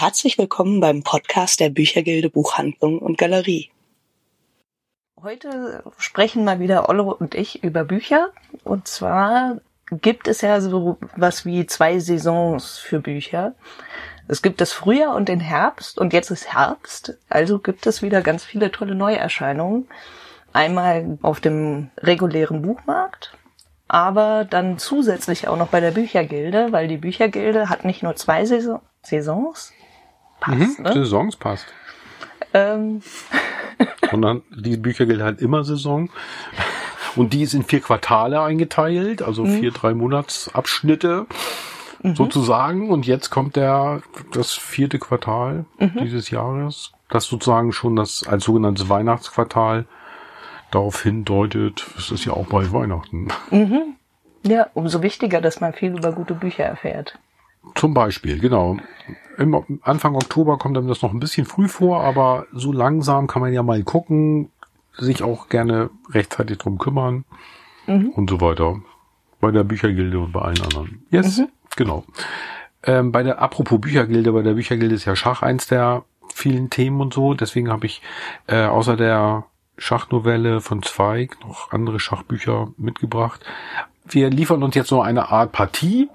herzlich willkommen beim Podcast der Büchergilde Buchhandlung und Galerie. Heute sprechen mal wieder Ollo und ich über Bücher. Und zwar gibt es ja so was wie zwei Saisons für Bücher. Es gibt das Frühjahr und den Herbst und jetzt ist Herbst, also gibt es wieder ganz viele tolle Neuerscheinungen. Einmal auf dem regulären Buchmarkt, aber dann zusätzlich auch noch bei der Büchergilde, weil die Büchergilde hat nicht nur zwei Saison Saisons. Passt, mhm, ne? Saisons passt. Ähm. Und dann, die Büchergilde hat immer Saison. Und die ist in vier Quartale eingeteilt, also mhm. vier, drei Monatsabschnitte mhm. sozusagen. Und jetzt kommt der, das vierte Quartal mhm. dieses Jahres, das sozusagen schon das als sogenanntes Weihnachtsquartal darauf hindeutet, es ist ja auch bald Weihnachten. Mhm. Ja, umso wichtiger, dass man viel über gute Bücher erfährt. Zum Beispiel, genau. Im Anfang Oktober kommt einem das noch ein bisschen früh vor, aber so langsam kann man ja mal gucken, sich auch gerne rechtzeitig drum kümmern mhm. und so weiter. Bei der Büchergilde und bei allen anderen. Yes, mhm. genau. Ähm, bei der, apropos Büchergilde, bei der Büchergilde ist ja Schach eins der vielen Themen und so. Deswegen habe ich äh, außer der Schachnovelle von Zweig noch andere Schachbücher mitgebracht. Wir liefern uns jetzt so eine Art Partie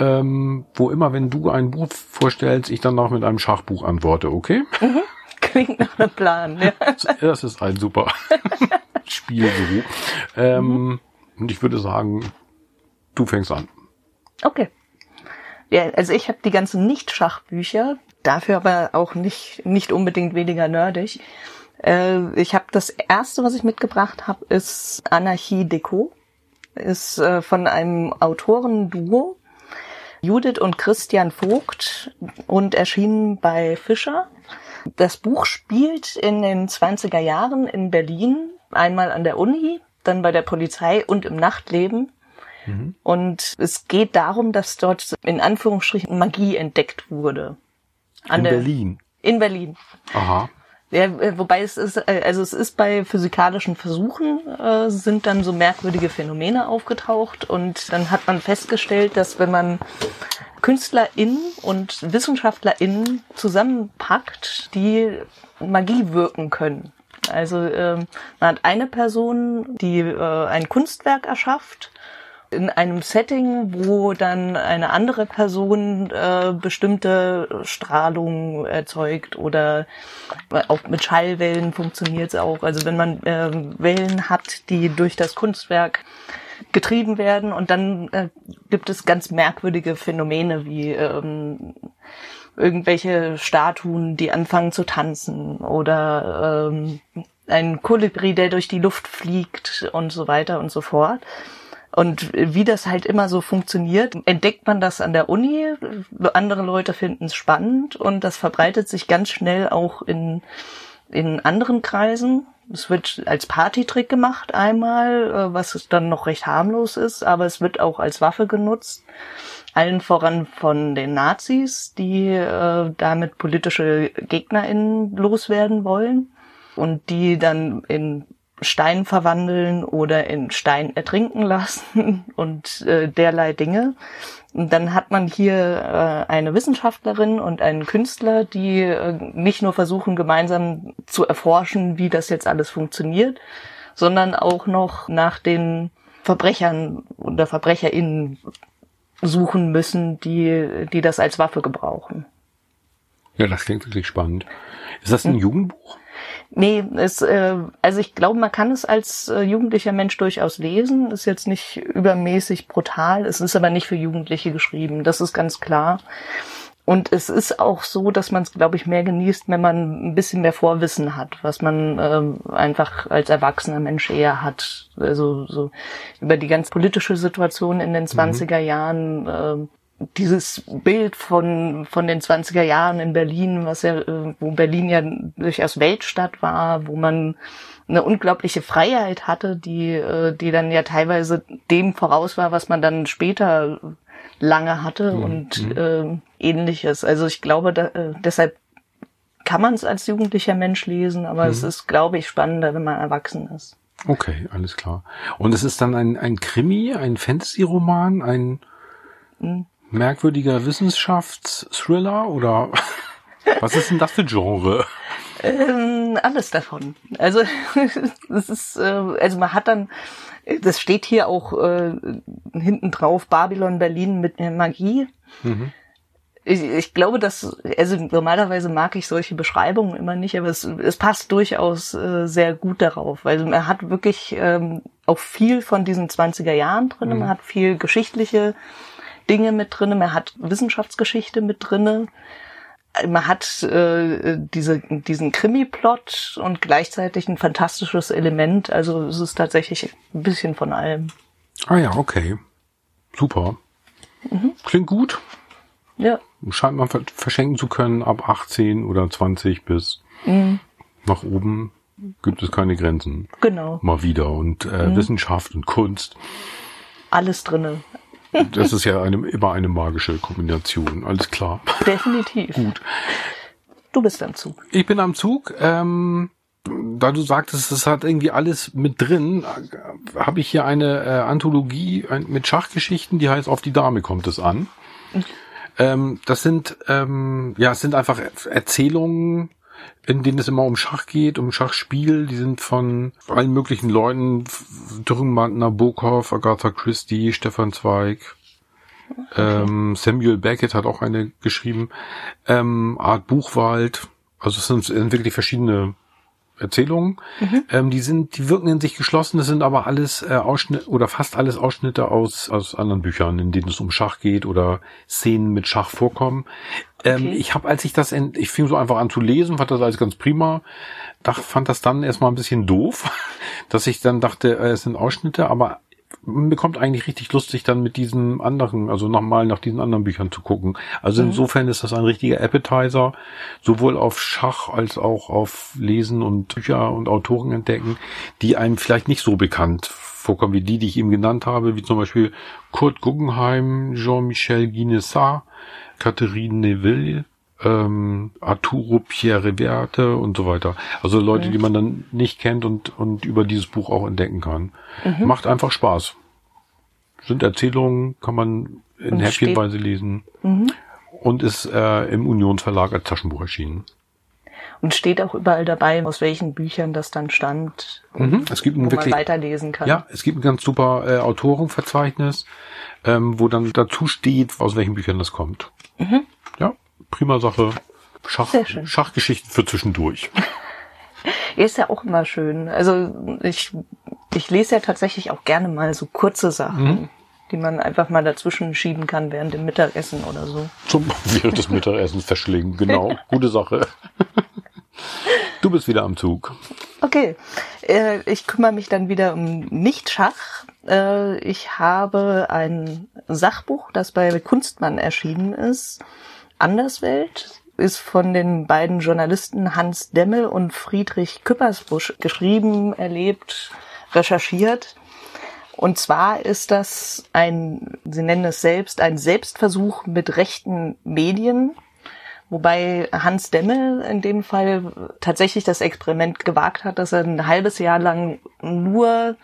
ähm, wo immer, wenn du ein Buch vorstellst, ich dann noch mit einem Schachbuch antworte, okay? Mhm. Klingt nach einem Plan, ja. Das ist ein super Spiel so. Ähm, mhm. Und ich würde sagen, du fängst an. Okay. Ja, also ich habe die ganzen Nicht-Schachbücher, dafür aber auch nicht, nicht unbedingt weniger nerdig. Äh, ich habe das erste, was ich mitgebracht habe, ist Anarchie Deco. Ist äh, von einem Autorenduo, Judith und Christian Vogt und erschienen bei Fischer. Das Buch spielt in den 20er Jahren in Berlin, einmal an der Uni, dann bei der Polizei und im Nachtleben. Mhm. Und es geht darum, dass dort in Anführungsstrichen Magie entdeckt wurde. An in der, Berlin. In Berlin. Aha. Ja, äh, wobei es ist, äh, also es ist bei physikalischen Versuchen äh, sind dann so merkwürdige Phänomene aufgetaucht und dann hat man festgestellt, dass wenn man KünstlerInnen und WissenschaftlerInnen zusammenpackt, die Magie wirken können. Also ähm, man hat eine Person, die äh, ein Kunstwerk erschafft in einem Setting, wo dann eine andere Person äh, bestimmte Strahlung erzeugt oder auch mit Schallwellen funktioniert es auch. Also wenn man äh, Wellen hat, die durch das Kunstwerk getrieben werden und dann äh, gibt es ganz merkwürdige Phänomene wie ähm, irgendwelche Statuen, die anfangen zu tanzen oder ähm, ein Kolibri, der durch die Luft fliegt und so weiter und so fort. Und wie das halt immer so funktioniert, entdeckt man das an der Uni, andere Leute finden es spannend und das verbreitet sich ganz schnell auch in, in anderen Kreisen. Es wird als Partytrick gemacht einmal, äh, was dann noch recht harmlos ist, aber es wird auch als Waffe genutzt. Allen voran von den Nazis, die äh, damit politische GegnerInnen loswerden wollen und die dann in Stein verwandeln oder in Stein ertrinken lassen und äh, derlei Dinge. Und dann hat man hier äh, eine Wissenschaftlerin und einen Künstler, die äh, nicht nur versuchen, gemeinsam zu erforschen, wie das jetzt alles funktioniert, sondern auch noch nach den Verbrechern oder VerbrecherInnen suchen müssen, die, die das als Waffe gebrauchen. Ja, das klingt wirklich spannend. Ist das ein hm. Jugendbuch? Nee, es, äh, also ich glaube, man kann es als äh, jugendlicher Mensch durchaus lesen. Ist jetzt nicht übermäßig brutal. Es ist aber nicht für Jugendliche geschrieben. Das ist ganz klar. Und es ist auch so, dass man es, glaube ich, mehr genießt, wenn man ein bisschen mehr Vorwissen hat, was man äh, einfach als erwachsener Mensch eher hat. Also so über die ganz politische Situation in den 20er mhm. Jahren, äh, dieses Bild von, von den 20er Jahren in Berlin, was ja, äh, wo Berlin ja durchaus Weltstadt war, wo man eine unglaubliche Freiheit hatte, die, äh, die dann ja teilweise dem voraus war, was man dann später lange hatte mhm. und äh, ähnliches. Also ich glaube, da, äh, deshalb kann man es als jugendlicher Mensch lesen, aber mhm. es ist, glaube ich, spannender, wenn man erwachsen ist. Okay, alles klar. Und es ist dann ein, ein Krimi, ein Fantasy-Roman, ein mhm merkwürdiger Wissenschaftsthriller oder? Was ist denn das für Genre? Ähm, alles davon. Also das ist, äh, also man hat dann, das steht hier auch äh, hinten drauf, Babylon Berlin mit Magie. Mhm. Ich, ich glaube, dass, also normalerweise mag ich solche Beschreibungen immer nicht, aber es, es passt durchaus äh, sehr gut darauf, weil man hat wirklich ähm, auch viel von diesen 20er Jahren drin, mhm. man hat viel geschichtliche Dinge mit drin, man hat Wissenschaftsgeschichte mit drin, man hat äh, diese, diesen Krimi-Plot und gleichzeitig ein fantastisches Element, also es ist tatsächlich ein bisschen von allem. Ah ja, okay. Super. Mhm. Klingt gut. Ja. Scheint man verschenken zu können ab 18 oder 20 bis mhm. nach oben gibt es keine Grenzen. Genau. Mal wieder. Und äh, mhm. Wissenschaft und Kunst. Alles drinne. Das ist ja eine, immer eine magische Kombination. Alles klar. Definitiv. Gut. Du bist am Zug. Ich bin am Zug. Ähm, da du sagtest, es hat irgendwie alles mit drin, habe ich hier eine äh, Anthologie mit Schachgeschichten, die heißt Auf die Dame kommt es an. Mhm. Ähm, das sind, ähm, ja, es sind einfach Erzählungen, in denen es immer um Schach geht, um Schachspiel. Die sind von allen möglichen Leuten, Dürrenmatt, Nabokov, Agatha Christie, Stefan Zweig, ähm, Samuel Beckett hat auch eine geschrieben, ähm, Art Buchwald. Also es sind, sind wirklich verschiedene Erzählungen. Mhm. Ähm, die sind, die wirken in sich geschlossen. Das sind aber alles äh, Ausschnitte oder fast alles Ausschnitte aus aus anderen Büchern, in denen es um Schach geht oder Szenen mit Schach vorkommen. Ähm, okay. Ich habe, als ich das, in, ich fing so einfach an zu lesen, fand das alles ganz prima. Dach, fand das dann erstmal ein bisschen doof, dass ich dann dachte, äh, es sind Ausschnitte, aber mir kommt eigentlich richtig lustig, dann mit diesen anderen, also nochmal nach diesen anderen Büchern zu gucken. Also mhm. insofern ist das ein richtiger Appetizer, sowohl auf Schach als auch auf Lesen und Bücher und Autoren entdecken, die einem vielleicht nicht so bekannt vorkommen wie die, die ich eben genannt habe, wie zum Beispiel Kurt Guggenheim, Jean-Michel Guinnessat, Catherine Neville, ähm, Arturo Pierre Reverte und so weiter. Also Leute, mhm. die man dann nicht kennt und, und über dieses Buch auch entdecken kann. Mhm. Macht einfach Spaß. Sind Erzählungen, kann man in und Häppchenweise lesen. Mhm. Und ist äh, im Unionsverlag als Taschenbuch erschienen. Und steht auch überall dabei, aus welchen Büchern das dann stand, mhm. es gibt wo wirklich, man weiterlesen kann. Ja, es gibt ein ganz super äh, Autorenverzeichnis, ähm, wo dann dazu steht, aus welchen Büchern das kommt. Mhm. Prima Sache. Schach, Schachgeschichten für zwischendurch. Ist ja auch immer schön. Also ich, ich lese ja tatsächlich auch gerne mal so kurze Sachen, mhm. die man einfach mal dazwischen schieben kann während dem Mittagessen oder so. Zum während des Mittagessens verschlingen, genau. Gute Sache. Du bist wieder am Zug. Okay, äh, ich kümmere mich dann wieder um Nicht-Schach. Äh, ich habe ein Sachbuch, das bei Kunstmann erschienen ist Anderswelt ist von den beiden Journalisten Hans Demmel und Friedrich Küppersbusch geschrieben, erlebt, recherchiert. Und zwar ist das ein, Sie nennen es selbst, ein Selbstversuch mit rechten Medien, wobei Hans Demmel in dem Fall tatsächlich das Experiment gewagt hat, dass er ein halbes Jahr lang nur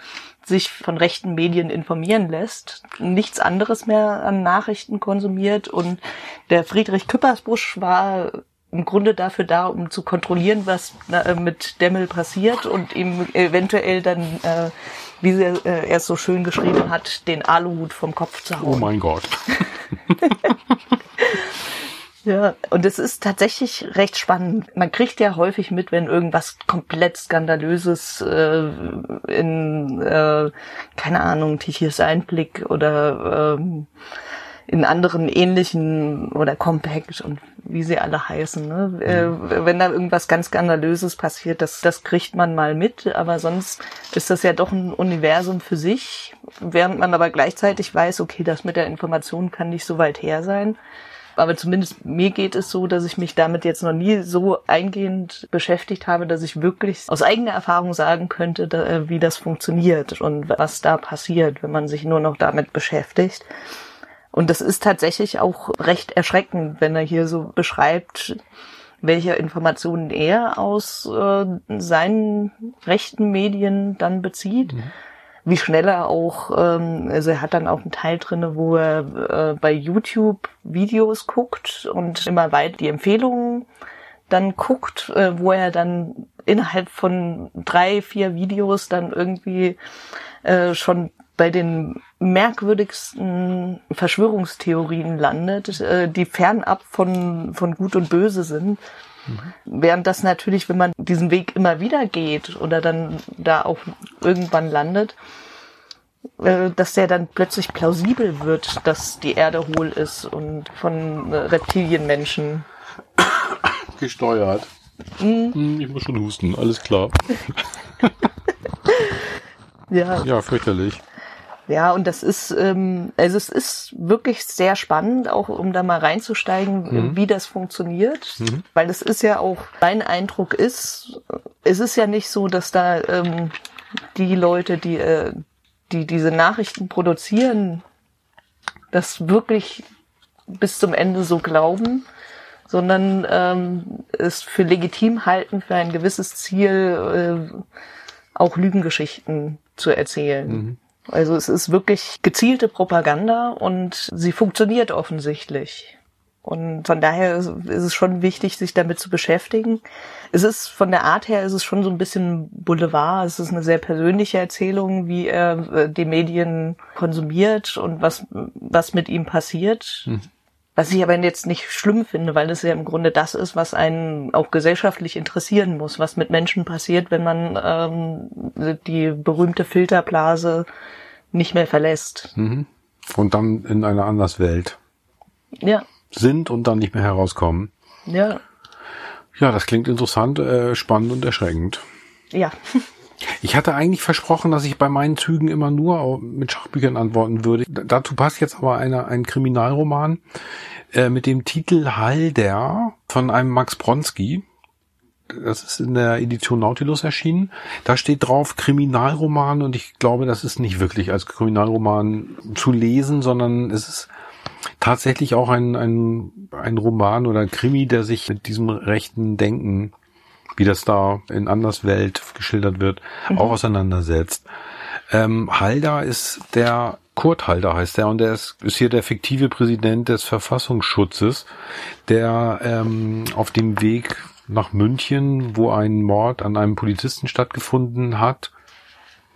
sich von rechten Medien informieren lässt, nichts anderes mehr an Nachrichten konsumiert und der Friedrich Küppersbusch war im Grunde dafür da, um zu kontrollieren, was äh, mit Demmel passiert und ihm eventuell dann, äh, wie er äh, es so schön geschrieben hat, den Aluhut vom Kopf zu hauen. Oh mein Gott. Ja, und es ist tatsächlich recht spannend. Man kriegt ja häufig mit, wenn irgendwas komplett Skandalöses äh, in, äh, keine Ahnung, Tichys Einblick oder ähm, in anderen ähnlichen oder Compact und wie sie alle heißen. Ne? Äh, mhm. wenn da irgendwas ganz Skandalöses passiert, das, das kriegt man mal mit, aber sonst ist das ja doch ein Universum für sich, während man aber gleichzeitig weiß, okay, das mit der Information kann nicht so weit her sein. Aber zumindest mir geht es so, dass ich mich damit jetzt noch nie so eingehend beschäftigt habe, dass ich wirklich aus eigener Erfahrung sagen könnte, da, äh, wie das funktioniert und was da passiert, wenn man sich nur noch damit beschäftigt. Und das ist tatsächlich auch recht erschreckend, wenn er hier so beschreibt, welche Informationen er aus äh, seinen rechten Medien dann bezieht. Mhm wie schnell er auch, ähm, also er hat dann auch einen Teil drinne, wo er äh, bei YouTube Videos guckt und immer weit die Empfehlungen dann guckt, äh, wo er dann innerhalb von drei, vier Videos dann irgendwie äh, schon bei den merkwürdigsten Verschwörungstheorien landet, äh, die fernab von, von Gut und Böse sind. Mhm. Während das natürlich, wenn man diesen Weg immer wieder geht oder dann da auch irgendwann landet, äh, dass der dann plötzlich plausibel wird, dass die Erde hohl ist und von äh, Reptilienmenschen gesteuert. Mhm. Ich muss schon husten, alles klar. ja. Ja, fürchterlich. Ja, und das ist, ähm, also es ist wirklich sehr spannend, auch um da mal reinzusteigen, mhm. wie das funktioniert. Mhm. Weil es ist ja auch, mein Eindruck ist, es ist ja nicht so, dass da ähm, die Leute, die, äh, die diese Nachrichten produzieren, das wirklich bis zum Ende so glauben, sondern ähm, es für legitim halten, für ein gewisses Ziel äh, auch Lügengeschichten zu erzählen. Mhm. Also es ist wirklich gezielte Propaganda und sie funktioniert offensichtlich. Und von daher ist es schon wichtig, sich damit zu beschäftigen. Es ist von der Art her ist es schon so ein bisschen Boulevard. Es ist eine sehr persönliche Erzählung, wie er äh, die Medien konsumiert und was, was mit ihm passiert. Was ich aber jetzt nicht schlimm finde, weil es ja im Grunde das ist, was einen auch gesellschaftlich interessieren muss, was mit Menschen passiert, wenn man ähm, die berühmte Filterblase nicht mehr verlässt. Mhm. Und dann in einer Anderswelt ja. sind und dann nicht mehr herauskommen. Ja. Ja, das klingt interessant, äh, spannend und erschreckend. Ja. Ich hatte eigentlich versprochen, dass ich bei meinen Zügen immer nur mit Schachbüchern antworten würde. Dazu passt jetzt aber eine, ein Kriminalroman äh, mit dem Titel Halder von einem Max Bronski. Das ist in der Edition Nautilus erschienen. Da steht drauf Kriminalroman und ich glaube, das ist nicht wirklich als Kriminalroman zu lesen, sondern es ist tatsächlich auch ein, ein, ein Roman oder Krimi, der sich mit diesem rechten Denken wie das da in Anderswelt geschildert wird, mhm. auch auseinandersetzt. Ähm, Halder ist der, Kurt Halder heißt er, und der ist, ist hier der fiktive Präsident des Verfassungsschutzes, der ähm, auf dem Weg nach München, wo ein Mord an einem Polizisten stattgefunden hat,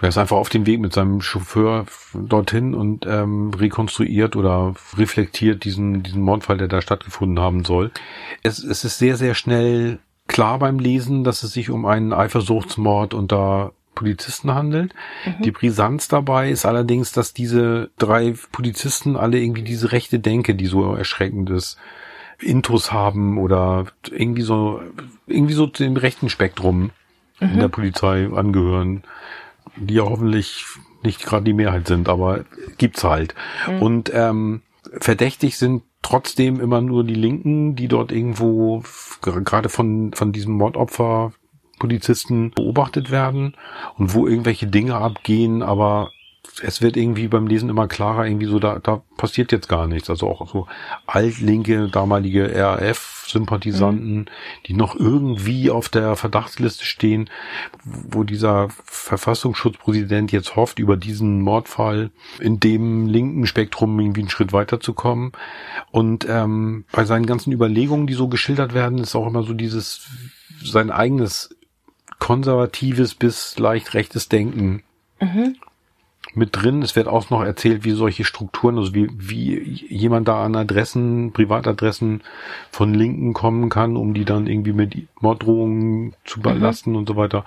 er ist einfach auf dem Weg mit seinem Chauffeur dorthin und ähm, rekonstruiert oder reflektiert diesen, diesen Mordfall, der da stattgefunden haben soll. Es, es ist sehr, sehr schnell klar beim Lesen, dass es sich um einen Eifersuchtsmord unter Polizisten handelt. Mhm. Die Brisanz dabei ist allerdings, dass diese drei Polizisten alle irgendwie diese rechte Denke, die so erschreckend ist, Intus haben oder irgendwie so, irgendwie so dem rechten Spektrum mhm. in der Polizei angehören, die ja hoffentlich nicht gerade die Mehrheit sind, aber gibt's halt. Mhm. Und ähm, verdächtig sind trotzdem immer nur die Linken, die dort irgendwo gerade von, von diesem Mordopfer Polizisten beobachtet werden und wo irgendwelche Dinge abgehen, aber es wird irgendwie beim Lesen immer klarer, irgendwie so, da, da passiert jetzt gar nichts. Also auch so altlinke, damalige RAF-Sympathisanten, mhm. die noch irgendwie auf der Verdachtsliste stehen, wo dieser Verfassungsschutzpräsident jetzt hofft, über diesen Mordfall in dem linken Spektrum irgendwie einen Schritt weiterzukommen. Und ähm, bei seinen ganzen Überlegungen, die so geschildert werden, ist auch immer so dieses, sein eigenes konservatives bis leicht rechtes Denken. Mhm mit drin. Es wird auch noch erzählt, wie solche Strukturen, also wie, wie jemand da an Adressen, Privatadressen von Linken kommen kann, um die dann irgendwie mit Morddrohungen zu belasten mhm. und so weiter.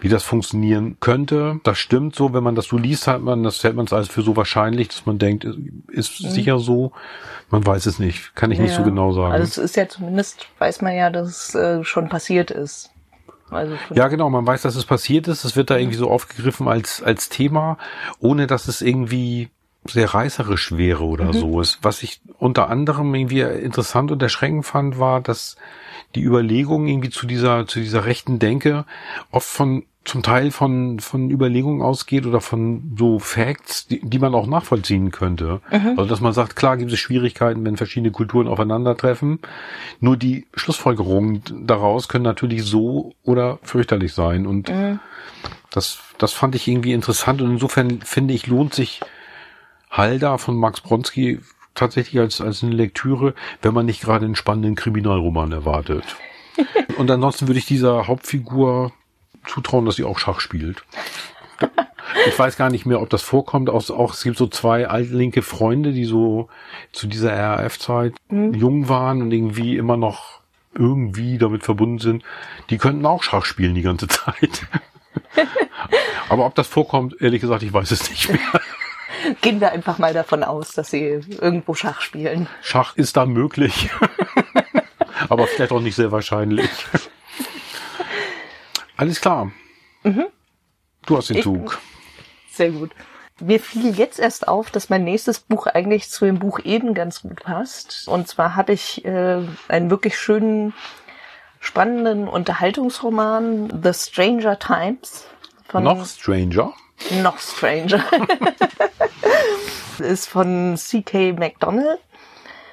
Wie das funktionieren könnte. Das stimmt so, wenn man das so liest, hat man, das hält man es als für so wahrscheinlich, dass man denkt, ist mhm. sicher so. Man weiß es nicht. Kann ich ja. nicht so genau sagen. Also es ist ja zumindest, weiß man ja, dass es äh, schon passiert ist. Also ja, genau, man weiß, dass es passiert ist. Es wird da irgendwie so aufgegriffen als, als Thema, ohne dass es irgendwie sehr reißerisch wäre oder mhm. so. Es, was ich unter anderem irgendwie interessant und erschreckend fand, war, dass die Überlegung irgendwie zu dieser, zu dieser rechten Denke oft von zum Teil von, von Überlegungen ausgeht oder von so Facts, die, die man auch nachvollziehen könnte. Also dass man sagt, klar gibt es Schwierigkeiten, wenn verschiedene Kulturen aufeinandertreffen. Nur die Schlussfolgerungen daraus können natürlich so oder fürchterlich sein. Und das, das fand ich irgendwie interessant. Und insofern finde ich, lohnt sich Halda von Max Bronski tatsächlich als, als eine Lektüre, wenn man nicht gerade einen spannenden Kriminalroman erwartet. Und ansonsten würde ich dieser Hauptfigur zutrauen, dass sie auch Schach spielt. Ich weiß gar nicht mehr, ob das vorkommt. Auch, auch es gibt so zwei altlinke Freunde, die so zu dieser RAF-Zeit jung waren und irgendwie immer noch irgendwie damit verbunden sind. Die könnten auch Schach spielen die ganze Zeit. Aber ob das vorkommt, ehrlich gesagt, ich weiß es nicht mehr. Gehen wir einfach mal davon aus, dass sie irgendwo Schach spielen. Schach ist da möglich. Aber vielleicht auch nicht sehr wahrscheinlich. Alles klar. Du hast den Ich- Zug. Sehr gut. Mir fiel jetzt erst auf, dass mein nächstes Buch eigentlich zu dem Buch eben ganz gut passt. Und zwar habe ich äh, einen wirklich schönen, spannenden Unterhaltungsroman, The Stranger Times. Von Noch Stranger. Noch Stranger. ist von C.K. McDonald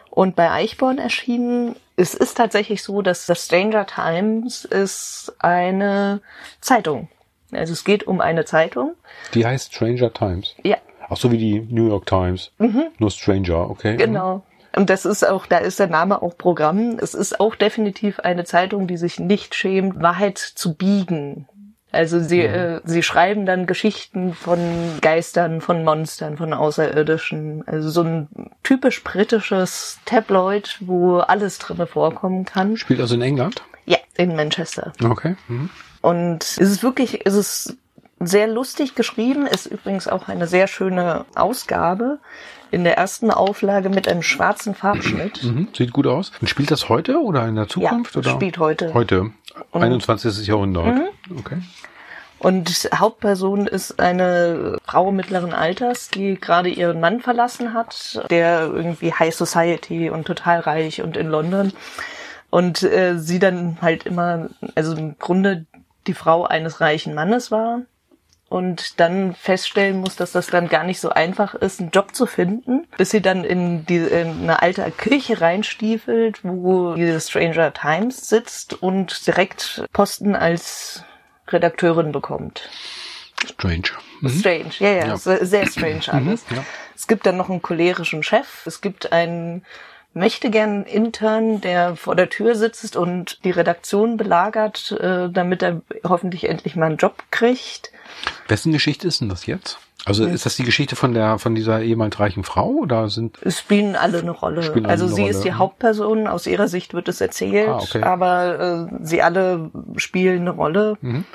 und bei Eichborn erschienen. Es ist tatsächlich so, dass The Stranger Times ist eine Zeitung. Also es geht um eine Zeitung. Die heißt Stranger Times. Ja, Ach so wie die New York Times. Nur Stranger, okay. Mhm. genau. Und das ist auch, da ist der Name auch Programm. Es ist auch definitiv eine Zeitung, die sich nicht schämt, Wahrheit zu biegen. Also sie, äh, sie schreiben dann Geschichten von Geistern, von Monstern, von Außerirdischen. Also so ein typisch britisches Tabloid, wo alles drinne vorkommen kann. Spielt also in England. Ja, in Manchester. Okay. Mhm. Und es ist wirklich, es ist sehr lustig geschrieben, ist übrigens auch eine sehr schöne Ausgabe. In der ersten Auflage mit einem schwarzen Farbschnitt. Mhm. Sieht gut aus. Und spielt das heute oder in der Zukunft? Ja, oder? spielt heute. Heute. 21. Jahrhundert. Okay. Und Hauptperson ist eine Frau mittleren Alters, die gerade ihren Mann verlassen hat, der irgendwie High Society und total reich und in London. Und äh, sie dann halt immer, also im Grunde die Frau eines reichen Mannes war und dann feststellen muss, dass das dann gar nicht so einfach ist, einen Job zu finden, bis sie dann in, die, in eine alte Kirche reinstiefelt, wo die Stranger Times sitzt und direkt Posten als Redakteurin bekommt. Strange. Mhm. Strange, ja, ja, Ja. Sehr, strange alles. ja. Es gibt dann noch einen cholerischen Chef. Es gibt einen möchte gern Intern, der vor der Tür sitzt und die Redaktion belagert, äh, damit er hoffentlich endlich mal einen Job kriegt. Wessen Geschichte ist denn das jetzt? Also ist das die Geschichte von der von dieser ehemals reichen Frau oder sind Es spielen alle eine Rolle. Alle also eine sie Rolle, ist die. Hauptperson, aus ihrer Sicht wird es erzählt, Ah, okay. aber äh, sie alle spielen eine Rolle. Mhm.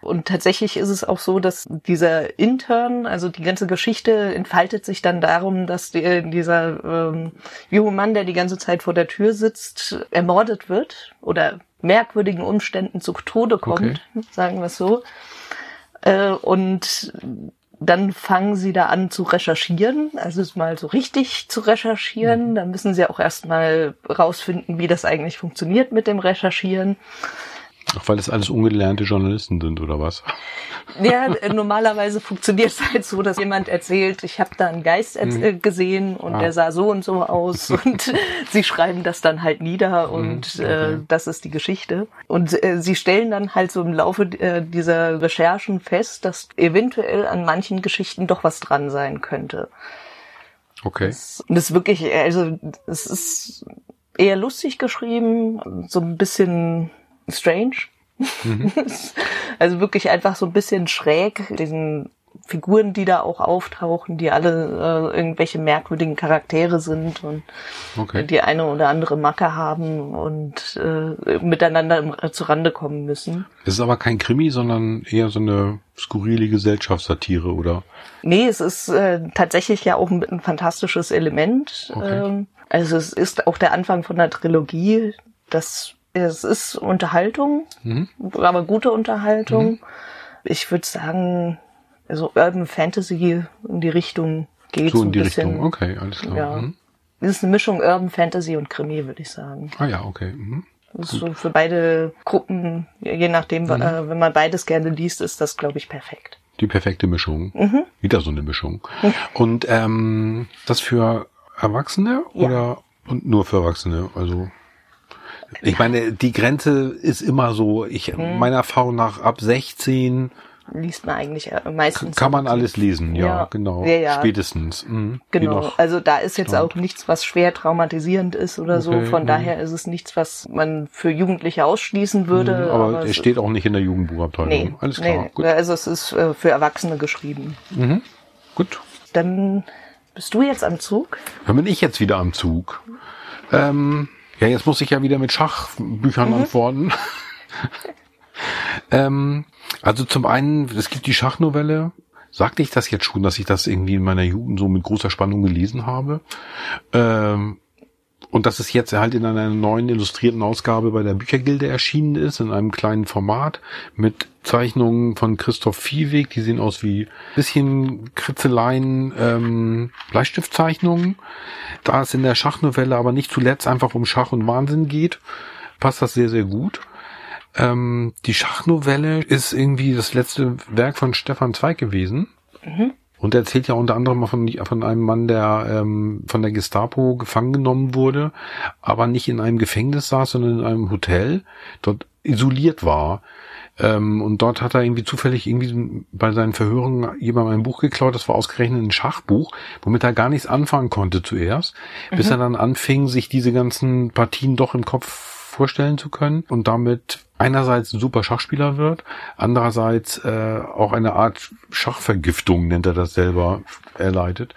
Und tatsächlich ist es auch so, dass dieser Intern, also die ganze Geschichte entfaltet sich dann darum, dass die, dieser ähm, junge Mann, der die ganze Zeit vor der Tür sitzt, ermordet wird oder merkwürdigen Umständen zu Tode kommt, sagen wir es so. Äh, und dann fangen sie da an zu recherchieren, also es mal so richtig zu recherchieren. Dann müssen sie auch erstmal rausfinden, wie das eigentlich funktioniert mit dem Recherchieren. Ach, weil das alles ungelernte Journalisten sind oder was? Ja, normalerweise funktioniert es halt so, dass jemand erzählt, ich habe da einen Geist erz- äh, gesehen und Ah. der sah so und so aus und sie schreiben das dann halt nieder und äh, das ist die Geschichte. Und äh, sie stellen dann halt so im Laufe äh, dieser Recherchen fest, dass eventuell an manchen Geschichten doch was dran sein könnte. Okay. Und es ist wirklich, also es ist eher lustig geschrieben, so ein bisschen strange. also wirklich einfach so ein bisschen schräg, diesen Figuren, die da auch auftauchen, die alle äh, irgendwelche merkwürdigen Charaktere sind und Okay. die eine oder andere Macke haben und äh, miteinander im, äh, zurande kommen müssen. Es ist aber kein Krimi, sondern eher so eine skurrile Gesellschaftssatire, oder? Nee, es ist äh, tatsächlich ja auch ein, ein fantastisches Element. Okay. Ähm, also es ist auch der Anfang von einer Trilogie. Das es ist Unterhaltung, Mhm. aber gute Unterhaltung. Ich würde sagen, also Urban Fantasy in die Richtung geht So in ein die bisschen. Richtung. Okay, alles klar. Ja. Mhm. Es ist eine Mischung Urban Fantasy und Krimi, würde ich sagen. Ah ja, okay. Mhm. Das ist so für beide Gruppen, je nachdem, Mhm. äh, wenn man beides gerne liest, ist das, glaube ich, perfekt. Die perfekte Mischung. Wieder so eine Mischung. Und ähm, das für Erwachsene Ja. oder und nur für Erwachsene? Also ich meine, die Grenze ist immer so, ich meiner Erfahrung nach ab 16 Liest man eigentlich äh, meistens. kann man alles lesen, ja, Ja. genau. Ja, ja. Spätestens. Mhm. Genau, also da ist jetzt auch nichts, was schwer traumatisierend ist oder so. Okay, Von mhm. daher ist es nichts, was man für Jugendliche ausschließen würde. aber es es steht auch nicht in der Jugendbuchabteilung. Nee, Alles klar, nee, gut. also es ist äh, für Erwachsene geschrieben. Gut. Dann bist du jetzt am Zug. Dann bin ich jetzt wieder am Zug. Ähm, ja, jetzt muss ich ja wieder mit Schachbüchern antworten. ähm, also zum einen, es gibt die Schachnovelle. Sagte ich das jetzt schon, dass ich das irgendwie in meiner Jugend so mit großer Spannung gelesen habe? Ähm, und dass es jetzt halt in einer neuen illustrierten Ausgabe bei der Büchergilde erschienen ist, in einem kleinen Format mit Zeichnungen von Christoph Viehweg, die sehen aus wie bisschen Kritzeleien, ähm, Bleistiftzeichnungen. Da es in der Schachnovelle aber nicht zuletzt einfach um Schach und Wahnsinn geht, passt das sehr, sehr gut. Ähm, die Schachnovelle ist irgendwie das letzte Werk von Stefan Zweig gewesen. Und er erzählt ja unter anderem von, von einem Mann, der ähm, von der Gestapo gefangen genommen wurde, aber nicht in einem Gefängnis saß, sondern in einem Hotel, dort isoliert war. Ähm, und dort hat er irgendwie zufällig irgendwie bei seinen Verhören jemandem ein Buch geklaut, das war ausgerechnet ein Schachbuch, womit er gar nichts anfangen konnte zuerst, bis er dann anfing, sich diese ganzen Partien doch im Kopf vorstellen zu können und damit einerseits ein super Schachspieler wird, andererseits äh, auch eine Art Schachvergiftung, nennt er das selber, erleidet.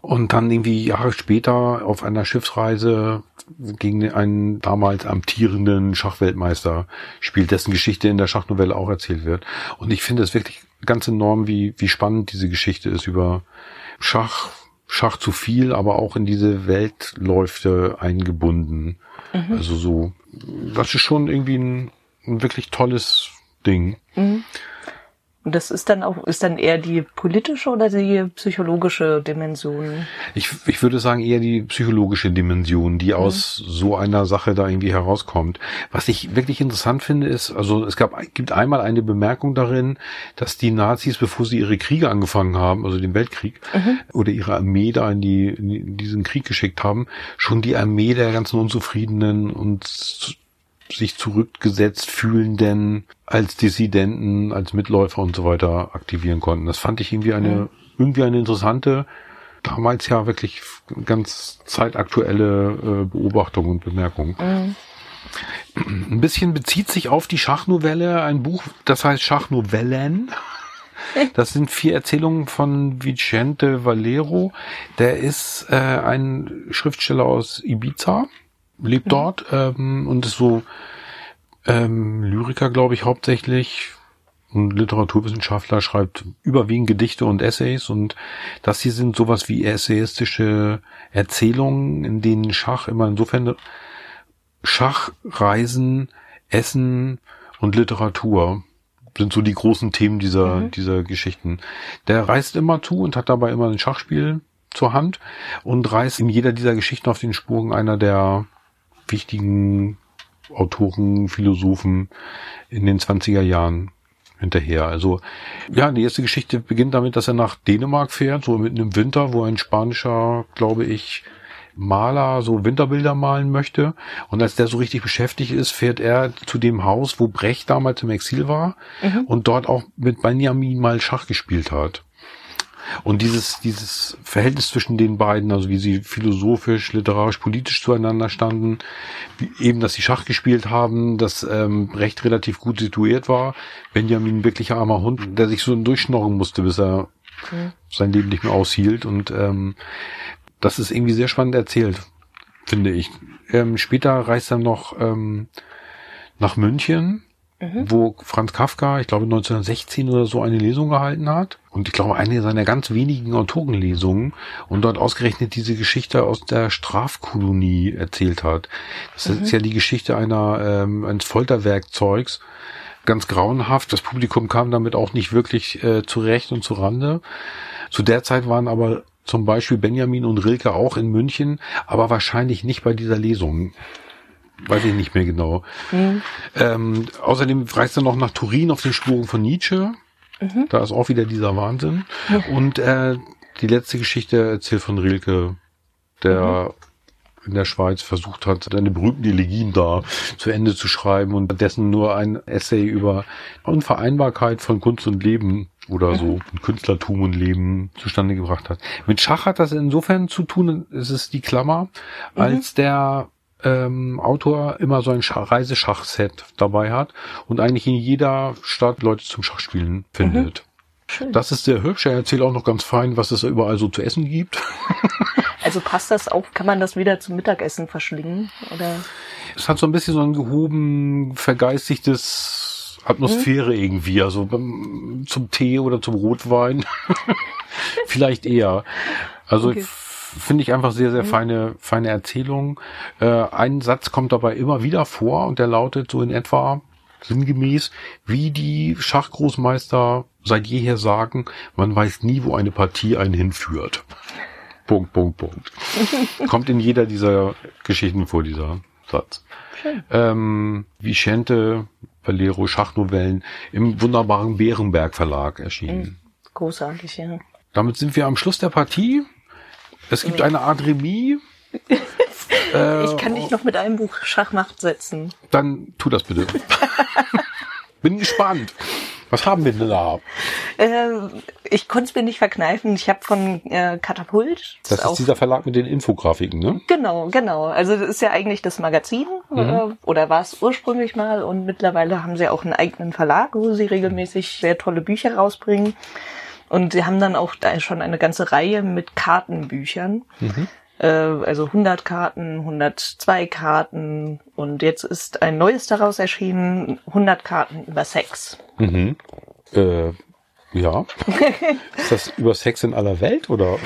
Und dann irgendwie Jahre später auf einer Schiffsreise gegen einen damals amtierenden Schachweltmeister spielt, dessen Geschichte in der Schachnovelle auch erzählt wird. Und ich finde es wirklich ganz enorm, wie, wie spannend diese Geschichte ist über Schach, Schach zu viel, aber auch in diese Weltläufe eingebunden. Also so, das ist schon irgendwie ein, ein wirklich tolles Ding. Und das ist dann auch, ist dann eher die politische oder die psychologische Dimension? Ich, ich würde sagen eher die psychologische Dimension, die aus so einer Sache da irgendwie herauskommt. Was ich wirklich interessant finde, ist, also es gab, gibt einmal eine Bemerkung darin, dass die Nazis, bevor sie ihre Kriege angefangen haben, also den Weltkrieg, oder ihre Armee da in, die, in diesen Krieg geschickt haben, schon die Armee der ganzen Unzufriedenen und sich zurückgesetzt fühlenden als Dissidenten, als Mitläufer und so weiter aktivieren konnten. Das fand ich irgendwie eine, irgendwie eine interessante, damals ja wirklich ganz zeitaktuelle äh, Beobachtung und Bemerkung. Ein bisschen bezieht sich auf die Schachnovelle ein Buch, das heißt Schachnovellen. Das sind vier Erzählungen von Vicente Valero. Der ist äh, ein Schriftsteller aus Ibiza, lebt dort ähm, und ist so ähm, Lyriker, glaube ich, hauptsächlich. Und Literaturwissenschaftler schreibt überwiegend Gedichte und Essays und das hier sind sowas wie essayistische Erzählungen, in denen Schach immer insofern Schach, Reisen, Essen und Literatur sind so die großen Themen dieser, dieser Geschichten. Der reist immer zu und hat dabei immer ein Schachspiel zur Hand und reist in jeder dieser Geschichten auf den Spuren einer der wichtigen Autoren, Philosophen in den 20er Jahren hinterher. Also ja, die erste Geschichte beginnt damit, dass er nach Dänemark fährt, so mitten im Winter, wo ein spanischer, glaube ich, Maler so Winterbilder malen möchte. Und als der so richtig beschäftigt ist, fährt er zu dem Haus, wo Brecht damals im Exil war und dort auch mit Benjamin mal Schach gespielt hat. Und dieses, dieses Verhältnis zwischen den beiden, also wie sie philosophisch, literarisch, politisch zueinander standen, wie eben, dass sie Schach gespielt haben, dass ähm, Brecht relativ gut situiert war, Benjamin ein wirklicher armer Hund, der sich so durchschnorren musste, bis er sein Leben nicht mehr aushielt. Und ähm, das ist irgendwie sehr spannend erzählt, finde ich. Ähm, später reist er noch ähm, nach München, wo Franz Kafka, ich glaube 1916 oder so, eine Lesung gehalten hat. Und ich glaube, eine seiner ganz wenigen Autorenlesungen und dort ausgerechnet diese Geschichte aus der Strafkolonie erzählt hat. Das ist ja die Geschichte einer ähm, eines Folterwerkzeugs, ganz grauenhaft. Das Publikum kam damit auch nicht wirklich äh, zurecht und zu Rande. Zu der Zeit waren aber zum Beispiel Benjamin und Rilke auch in München, aber wahrscheinlich nicht bei dieser Lesung. Weiß ich nicht mehr genau. Mhm. Ähm, außerdem reist er noch nach Turin auf den Spuren von Nietzsche. Mhm. Da ist auch wieder dieser Wahnsinn. Mhm. Und äh, die letzte Geschichte erzählt von Rilke, der in der Schweiz versucht hat, seine berühmten Elegien da zu Ende zu schreiben und dessen nur ein Essay über Unvereinbarkeit von Kunst und Leben oder so mhm. Künstlertum und Leben zustande gebracht hat. Mit Schach hat das insofern zu tun, es ist die Klammer, mhm. als der ähm, Autor immer so ein Reiseschachset dabei hat und eigentlich in jeder Stadt Leute zum Schachspielen findet. Mhm. Schön. Das ist sehr hübsch. Er erzählt auch noch ganz fein, was es überall so zu essen gibt. also passt das auch, kann man das wieder zum Mittagessen verschlingen? Oder? Es hat so ein bisschen so ein gehoben, vergeistigtes Atmosphäre mhm. irgendwie. Also zum Tee oder zum Rotwein. Vielleicht eher. Also okay. Finde ich einfach sehr, sehr mhm. feine, feine Erzählung. Äh, ein Satz kommt dabei immer wieder vor und der lautet so in etwa sinngemäß, wie die Schachgroßmeister seit jeher sagen, man weiß nie, wo eine Partie einen hinführt. Punkt, Punkt, Punkt. Kommt in jeder dieser Geschichten vor, dieser Satz. Schön. Ähm, Vicente Valero Schachnovellen im wunderbaren Bärenberg Verlag erschienen. Großartig, ja. Damit sind wir am Schluss der Partie. Es gibt eine Art Remis. äh, ich kann dich noch mit einem Buch Schachmacht setzen. Dann tu das bitte. Bin gespannt. Was haben wir denn da? Äh, ich konnte es mir nicht verkneifen. Ich habe von äh, Katapult. Das, das ist dieser Verlag mit den Infografiken, ne? Genau, genau. Also das ist ja eigentlich das Magazin mhm. äh, oder war es ursprünglich mal und mittlerweile haben sie auch einen eigenen Verlag, wo sie regelmäßig sehr tolle Bücher rausbringen. Und sie haben dann auch da schon eine ganze Reihe mit Kartenbüchern. Mhm. Äh, also 100 Karten, 102 Karten und jetzt ist ein neues daraus erschienen, 100 Karten über Sex. Mhm. Äh, ja. ist das über Sex in aller Welt oder?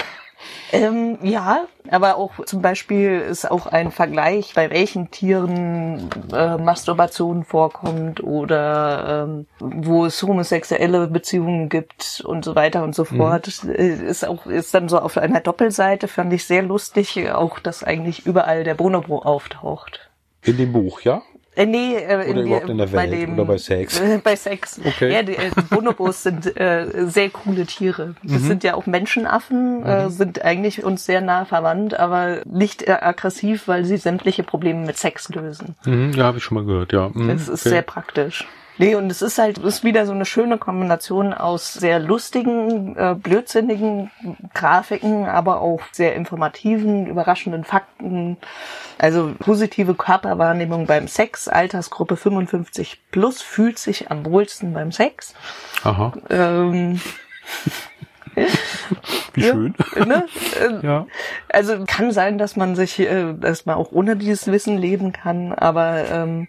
Ähm, ja, aber auch zum Beispiel ist auch ein Vergleich, bei welchen Tieren äh, Masturbation vorkommt oder ähm, wo es homosexuelle Beziehungen gibt und so weiter und so mhm. fort. Mhm. Ist auch ist dann so auf einer Doppelseite fand ich sehr lustig, auch dass eigentlich überall der Bonobo auftaucht. In dem Buch, ja? Äh, nee, äh, oder in, überhaupt in der Welt bei dem, oder bei Sex? Äh, bei Sex. Okay. Ja, die, äh, Bonobos sind äh, sehr coole Tiere. Das mhm. sind ja auch Menschenaffen, mhm. äh, sind eigentlich uns sehr nah verwandt, aber nicht äh, aggressiv, weil sie sämtliche Probleme mit Sex lösen. Mhm, ja, habe ich schon mal gehört, ja. Mhm, das ist okay. sehr praktisch. Nee, und es ist halt, es ist wieder so eine schöne Kombination aus sehr lustigen, äh, blödsinnigen Grafiken, aber auch sehr informativen, überraschenden Fakten. Also positive Körperwahrnehmung beim Sex, Altersgruppe 55 plus, fühlt sich am wohlsten beim Sex. Aha. Ähm, Wie schön. Ne? ja. Also kann sein, dass man sich, äh, dass man auch ohne dieses Wissen leben kann, aber ähm,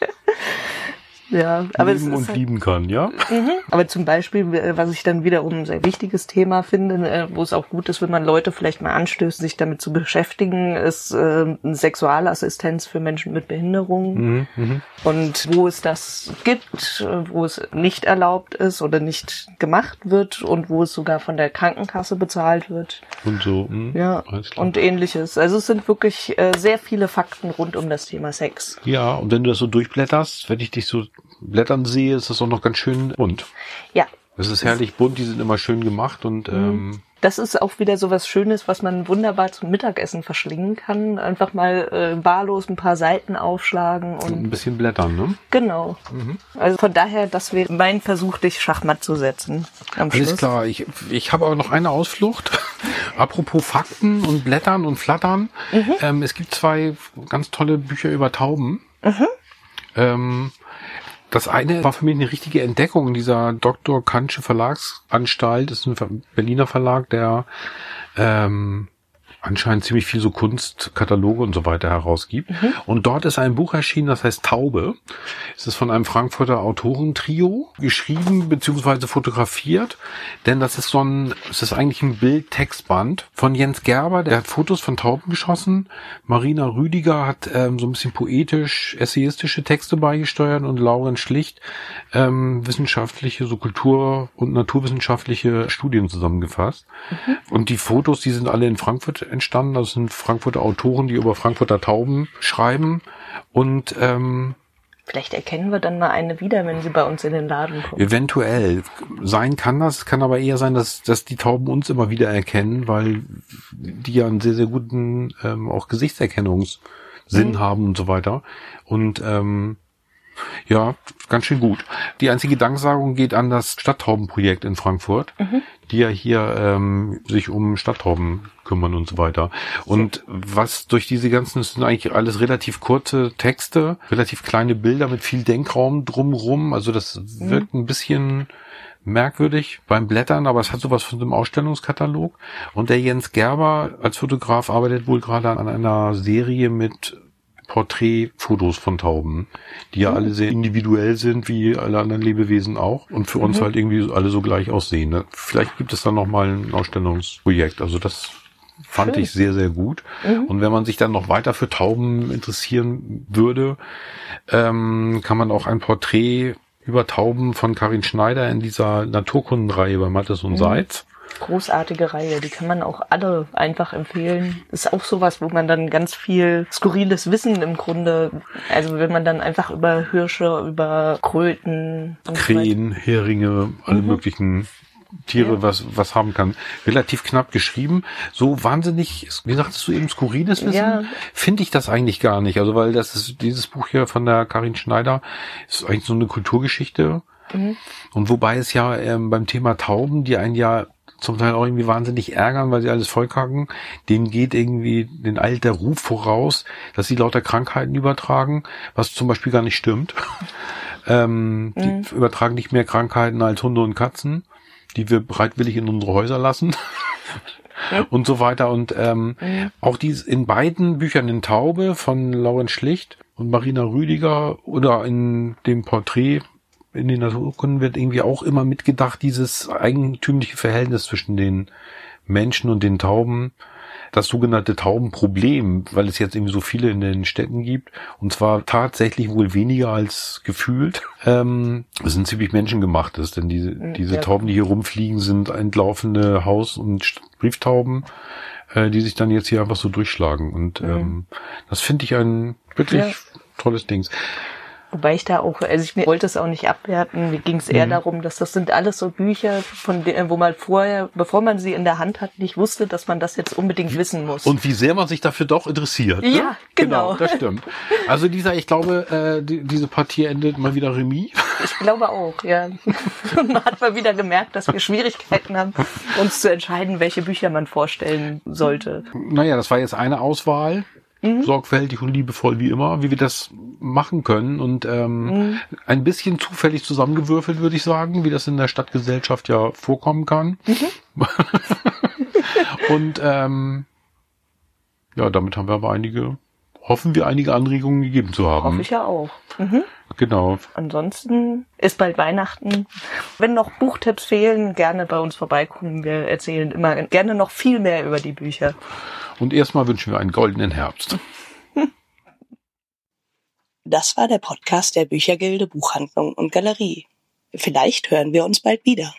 ja, aber leben und halt, lieben kann, ja. Mhm. Aber zum Beispiel, äh, was ich dann wiederum ein sehr wichtiges Thema finde, äh, wo es auch gut ist, wenn man Leute vielleicht mal anstößt, sich damit zu beschäftigen, ist äh, Sexualassistenz für Menschen mit Behinderung. Mhm, mh. Und wo es das gibt, äh, wo es nicht erlaubt ist oder nicht gemacht wird und wo es sogar von der Krankenkasse bezahlt wird. Und so. Mh. Ja, und ähnliches. Also es sind wirklich äh, sehr viele Fakten rund um das Thema Sex. Ja, und wenn du das so durchblätterst, wenn ich dich so Blättern sehe, ist das auch noch ganz schön bunt. Ja. Es ist herrlich bunt, die sind immer schön gemacht und mhm. ähm, das ist auch wieder so was Schönes, was man wunderbar zum Mittagessen verschlingen kann. Einfach mal äh, wahllos ein paar Seiten aufschlagen und, und ein bisschen blättern, ne? Genau. Mhm. Also von daher, das wäre mein Versuch, dich Schachmatt zu setzen. Am Alles Schluss. klar. Ich, ich habe aber noch eine Ausflucht. Apropos Fakten und Blättern und Flattern. Mhm. Ähm, es gibt zwei ganz tolle Bücher über Tauben. Mhm. Ähm, das eine war für mich eine richtige Entdeckung dieser Dr. Kantsche Verlagsanstalt. Das ist ein Berliner Verlag, der ähm, anscheinend ziemlich viel so Kunstkataloge und so weiter herausgibt. Mhm. Und dort ist ein Buch erschienen, das heißt Taube. Es ist von einem Frankfurter Autorentrio geschrieben bzw. fotografiert, denn das ist so ein, es ist eigentlich ein Bild-Textband von Jens Gerber, der hat Fotos von Tauben geschossen. Marina Rüdiger hat ähm, so ein bisschen poetisch, essayistische Texte beigesteuert und Lauren Schlicht ähm, wissenschaftliche, so Kultur- und naturwissenschaftliche Studien zusammengefasst. Mhm. Und die Fotos, die sind alle in Frankfurt entstanden. Das sind Frankfurter Autoren, die über Frankfurter Tauben schreiben. Und ähm, Vielleicht erkennen wir dann mal eine wieder, wenn sie bei uns in den Laden kommt. Eventuell. Sein kann das, kann aber eher sein, dass, dass die Tauben uns immer wieder erkennen, weil die ja einen sehr, sehr guten ähm, auch Gesichtserkennungssinn mhm. haben und so weiter. Und ähm, ja, ganz schön gut. Die einzige Danksagung geht an das Stadttaubenprojekt in Frankfurt, mhm. die ja hier ähm, sich um Stadttauben kümmern und so weiter. Und was durch diese ganzen, das sind eigentlich alles relativ kurze Texte, relativ kleine Bilder mit viel Denkraum drumrum. Also das mhm. wirkt ein bisschen merkwürdig beim Blättern, aber es hat sowas von einem Ausstellungskatalog. Und der Jens Gerber als Fotograf arbeitet wohl gerade an einer Serie mit Porträtfotos von Tauben, die ja mhm. alle sehr individuell sind, wie alle anderen Lebewesen auch und für uns mhm. halt irgendwie alle so gleich aussehen. Ne? Vielleicht gibt es dann noch mal ein Ausstellungsprojekt. Also das fand Schön. ich sehr, sehr gut. Mhm. Und wenn man sich dann noch weiter für Tauben interessieren würde, ähm, kann man auch ein Porträt über Tauben von Karin Schneider in dieser Naturkundenreihe bei Mattes und mhm. Seitz großartige Reihe. Die kann man auch alle einfach empfehlen. Ist auch sowas, wo man dann ganz viel skurriles Wissen im Grunde, also wenn man dann einfach über Hirsche, über Kröten, Krähen, Heringe, alle mhm. möglichen Tiere ja. was, was haben kann. Relativ knapp geschrieben. So wahnsinnig, wie sagtest du eben, skurriles Wissen? Ja. Finde ich das eigentlich gar nicht. Also, weil das ist, dieses Buch hier von der Karin Schneider ist eigentlich so eine Kulturgeschichte. Mhm. Und wobei es ja ähm, beim Thema Tauben, die ein Jahr zum Teil auch irgendwie wahnsinnig ärgern, weil sie alles vollkacken. Denen geht irgendwie den alter Ruf voraus, dass sie lauter Krankheiten übertragen, was zum Beispiel gar nicht stimmt. ähm, mhm. Die übertragen nicht mehr Krankheiten als Hunde und Katzen, die wir bereitwillig in unsere Häuser lassen. und so weiter. Und ähm, mhm. auch dies in beiden Büchern in Taube von Lauren Schlicht und Marina Rüdiger oder in dem Porträt in den Naturkunden wird irgendwie auch immer mitgedacht, dieses eigentümliche Verhältnis zwischen den Menschen und den Tauben, das sogenannte Taubenproblem, weil es jetzt irgendwie so viele in den Städten gibt, und zwar tatsächlich wohl weniger als gefühlt. Ähm, es sind ziemlich menschengemachtes, denn diese, mhm, diese ja. Tauben, die hier rumfliegen, sind entlaufende Haus- und Brieftauben, äh, die sich dann jetzt hier einfach so durchschlagen. Und mhm. ähm, das finde ich ein wirklich ja. tolles Ding. Wobei ich da auch, also ich wollte es auch nicht abwerten. Mir ging es eher mhm. darum, dass das sind alles so Bücher, von denen, wo man vorher, bevor man sie in der Hand hat, nicht wusste, dass man das jetzt unbedingt wissen muss. Und wie sehr man sich dafür doch interessiert. Ne? Ja, genau. genau. Das stimmt. Also dieser, ich glaube, äh, die, diese Partie endet mal wieder Remis. Ich glaube auch, ja. man hat mal wieder gemerkt, dass wir Schwierigkeiten haben, uns zu entscheiden, welche Bücher man vorstellen sollte. Naja, das war jetzt eine Auswahl mhm. sorgfältig und liebevoll wie immer, wie wir das machen können und ähm, mhm. ein bisschen zufällig zusammengewürfelt, würde ich sagen, wie das in der Stadtgesellschaft ja vorkommen kann. Mhm. und ähm, ja, damit haben wir aber einige, hoffen wir einige Anregungen gegeben zu haben. Hoffe ich ja auch. Mhm. Genau. Ansonsten ist bald Weihnachten. Wenn noch Buchtipps fehlen, gerne bei uns vorbeikommen. Wir erzählen immer gerne noch viel mehr über die Bücher. Und erstmal wünschen wir einen goldenen Herbst. Das war der Podcast der Büchergilde Buchhandlung und Galerie. Vielleicht hören wir uns bald wieder.